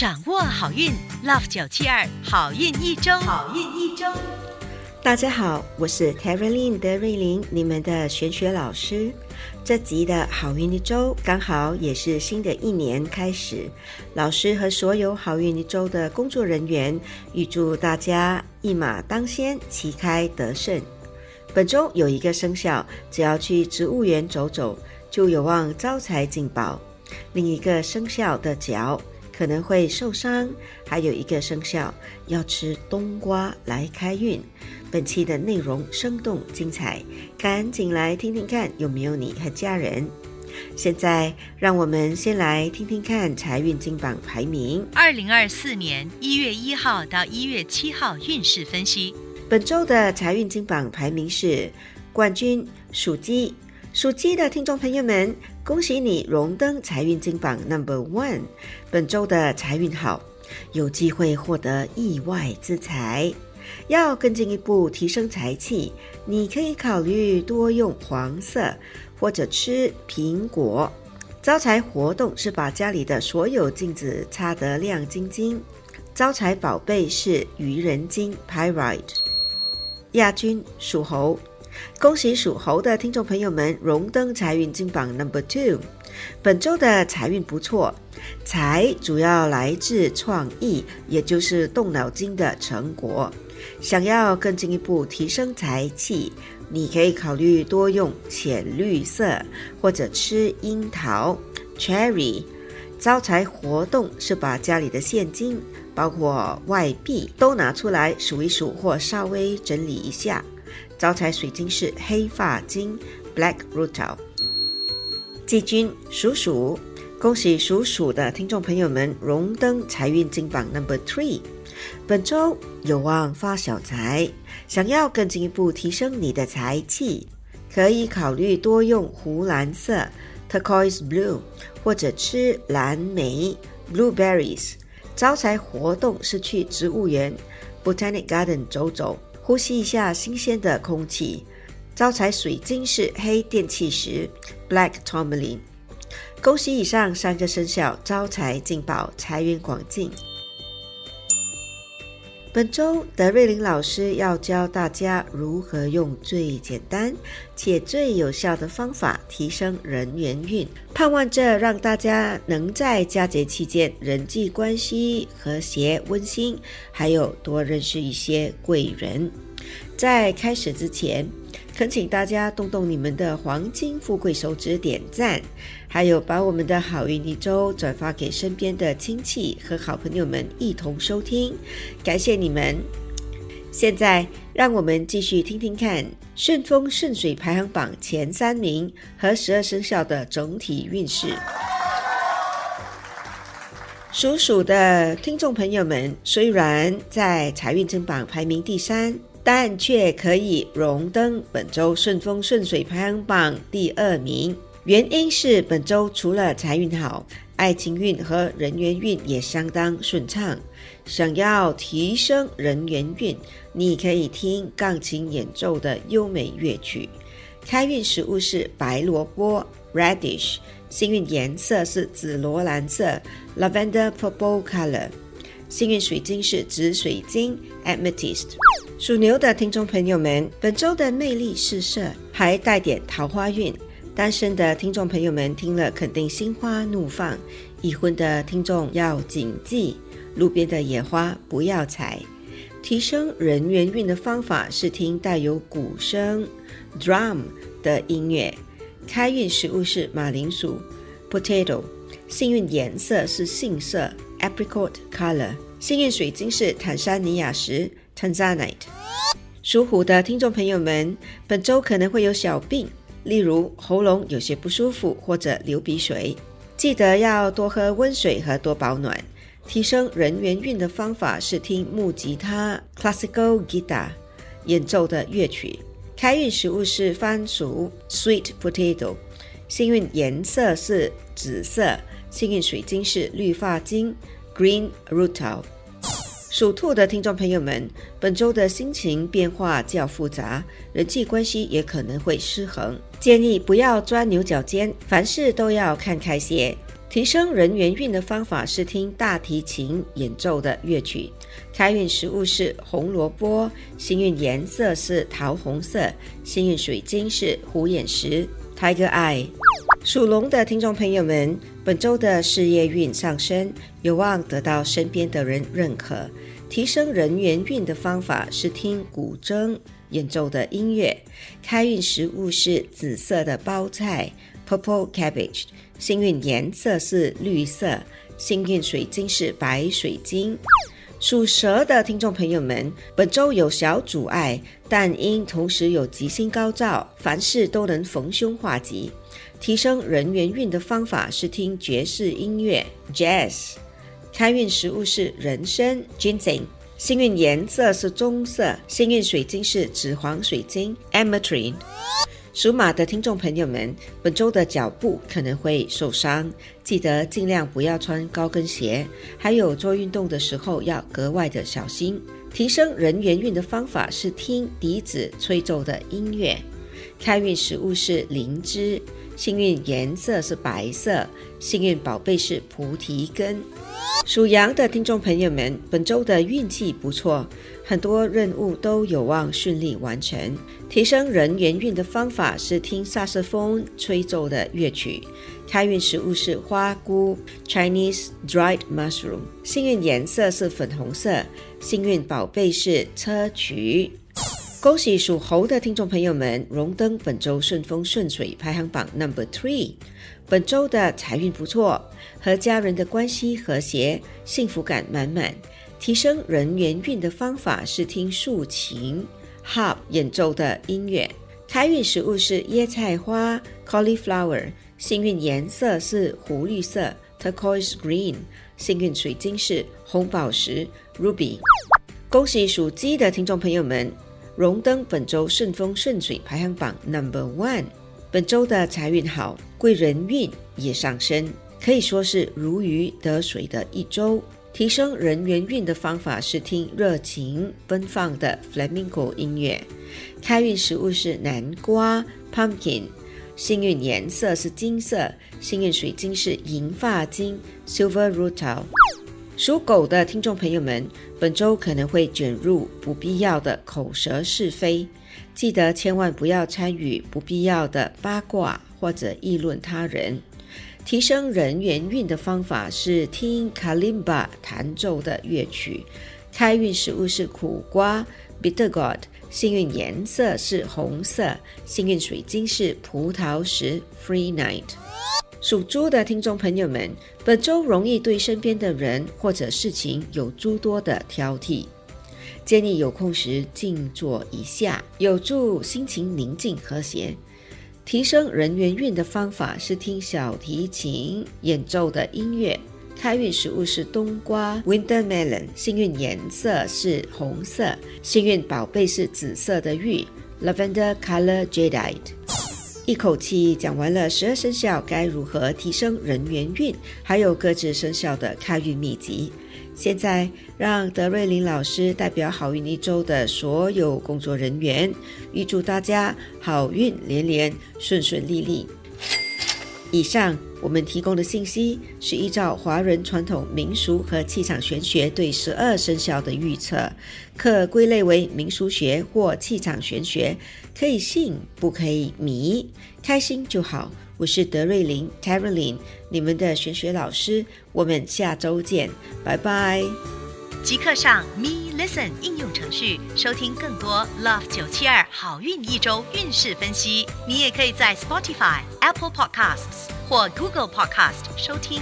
掌握好运，Love 九七二好运一周，好运一周。大家好，我是 t e r y l i n 德瑞琳，你们的玄学老师。这集的好运一周刚好也是新的一年开始，老师和所有好运一周的工作人员预祝大家一马当先，旗开得胜。本周有一个生肖，只要去植物园走走，就有望招财进宝；另一个生肖的脚可能会受伤，还有一个生肖要吃冬瓜来开运。本期的内容生动精彩，赶紧来听听看有没有你和家人。现在让我们先来听听看财运金榜排名。二零二四年一月一号到一月七号运势分析。本周的财运金榜排名是冠军属鸡，属鸡的听众朋友们，恭喜你荣登财运金榜 Number One。本周的财运好，有机会获得意外之财。要更进一步提升财气，你可以考虑多用黄色，或者吃苹果。招财活动是把家里的所有镜子擦得亮晶晶。招财宝贝是愚人金 （Pyrite）。亚军属猴，恭喜属猴的听众朋友们荣登财运金榜 Number Two。本周的财运不错，财主要来自创意，也就是动脑筋的成果。想要更进一步提升财气，你可以考虑多用浅绿色，或者吃樱桃 （cherry）。招财活动是把家里的现金，包括外币，都拿出来数一数，或稍微整理一下。招财水晶是黑发晶 （black route。季军属鼠，恭喜属鼠的听众朋友们荣登财运金榜 Number Three。本周有望发小财，想要更进一步提升你的财气，可以考虑多用湖蓝色 （turquoise blue） 或者吃蓝莓 （blueberries）。招财活动是去植物园 （botanic garden） 走走，呼吸一下新鲜的空气。招财水晶是黑电气石 （black tourmaline）。恭喜以上三个生肖招财进宝，财源广进。本周德瑞琳老师要教大家如何用最简单且最有效的方法提升人缘运，盼望着让大家能在佳节期间人际关系和谐温馨，还有多认识一些贵人。在开始之前。恳请大家动动你们的黄金富贵手指点赞，还有把我们的好运一周转发给身边的亲戚和好朋友们一同收听，感谢你们！现在让我们继续听听看顺风顺水排行榜前三名和十二生肖的整体运势。属鼠的听众朋友们，虽然在财运争榜排名第三。但却可以荣登本周顺风顺水排行榜第二名，原因是本周除了财运好，爱情运和人缘运也相当顺畅。想要提升人缘运，你可以听钢琴演奏的优美乐曲。开运食物是白萝卜 （radish），幸运颜色是紫罗兰色 （lavender purple color），幸运水晶是紫水晶 （amethyst）。属牛的听众朋友们，本周的魅力四射，还带点桃花运。单身的听众朋友们听了肯定心花怒放；已婚的听众要谨记，路边的野花不要采。提升人缘运的方法是听带有鼓声 的音乐。开运食物是马铃薯 （potato），幸运颜色是杏色 （apricot color），幸运水晶是坦桑尼亚石。Tanzanite，属虎的听众朋友们，本周可能会有小病，例如喉咙有些不舒服或者流鼻水，记得要多喝温水和多保暖。提升人缘运的方法是听木吉他 （Classical Guitar） 演奏的乐曲。开运食物是番薯 （Sweet Potato），幸运颜色是紫色，幸运水晶是绿发晶 （Green r o o t a l。属兔的听众朋友们，本周的心情变化较复杂，人际关系也可能会失衡，建议不要钻牛角尖，凡事都要看开些。提升人缘运的方法是听大提琴演奏的乐曲。开运食物是红萝卜，幸运颜色是桃红色，幸运水晶是虎眼石 （Tiger Eye）。属龙的听众朋友们，本周的事业运上升，有望得到身边的人认可。提升人缘运的方法是听古筝演奏的音乐。开运食物是紫色的包菜 （Purple Cabbage），幸运颜色是绿色，幸运水晶是白水晶。属蛇的听众朋友们，本周有小阻碍，但因同时有吉星高照，凡事都能逢凶化吉。提升人缘运的方法是听爵士音乐 （Jazz）。开运食物是人参 （Ginseng），幸运颜色是棕色，幸运水晶是紫黄水晶 （Ametrine）。属马的听众朋友们，本周的脚步可能会受伤，记得尽量不要穿高跟鞋，还有做运动的时候要格外的小心。提升人缘运的方法是听笛子吹奏的音乐。开运食物是灵芝，幸运颜色是白色，幸运宝贝是菩提根。属羊的听众朋友们，本周的运气不错，很多任务都有望顺利完成。提升人缘运的方法是听萨瑟风吹奏的乐曲。开运食物是花菇 （Chinese dried mushroom），幸运颜色是粉红色，幸运宝贝是砗磲。恭喜属猴的听众朋友们，荣登本周顺风顺水排行榜 Number Three。本周的财运不错，和家人的关系和谐，幸福感满满。提升人缘运的方法是听竖琴 （harp） 演奏的音乐。开运食物是椰菜花 （cauliflower），幸运颜色是湖绿色 （turquoise green），幸运水晶是红宝石 （ruby）。恭喜属鸡的听众朋友们，荣登本周顺风顺水排行榜 Number One。本周的财运好，贵人运也上升，可以说是如鱼得水的一周。提升人缘运的方法是听热情奔放的 flamenco 音乐。开运食物是南瓜 pumpkin，幸运颜色是金色，幸运水晶是银发晶 silver rutil。属狗的听众朋友们，本周可能会卷入不必要的口舌是非。记得千万不要参与不必要的八卦或者议论他人。提升人缘运的方法是听卡林巴弹奏的乐曲。开运食物是苦瓜 （bitter gourd），幸运颜色是红色，幸运水晶是葡萄石 （free night）。属猪的听众朋友们，本周容易对身边的人或者事情有诸多的挑剔。建议有空时静坐一下，有助心情宁静和谐。提升人缘运的方法是听小提琴演奏的音乐。开运食物是冬瓜 （winter melon），幸运颜色是红色，幸运宝贝是紫色的玉 （lavender color jadeite）。一口气讲完了十二生肖该如何提升人缘运，还有各自生肖的开运秘籍。现在，让德瑞琳老师代表好运一周的所有工作人员，预祝大家好运连连，顺顺利利。以上我们提供的信息是依照华人传统民俗和气场玄学对十二生肖的预测，可归类为民俗学或气场玄学，可以信不可以迷，开心就好。我是德瑞琳 t e r e l i n 你们的玄学老师。我们下周见，拜拜。即刻上 Me Listen 应用程序收听更多 Love 九七二好运一周运势分析。你也可以在 Spotify、Apple Podcasts 或 Google Podcast 收听。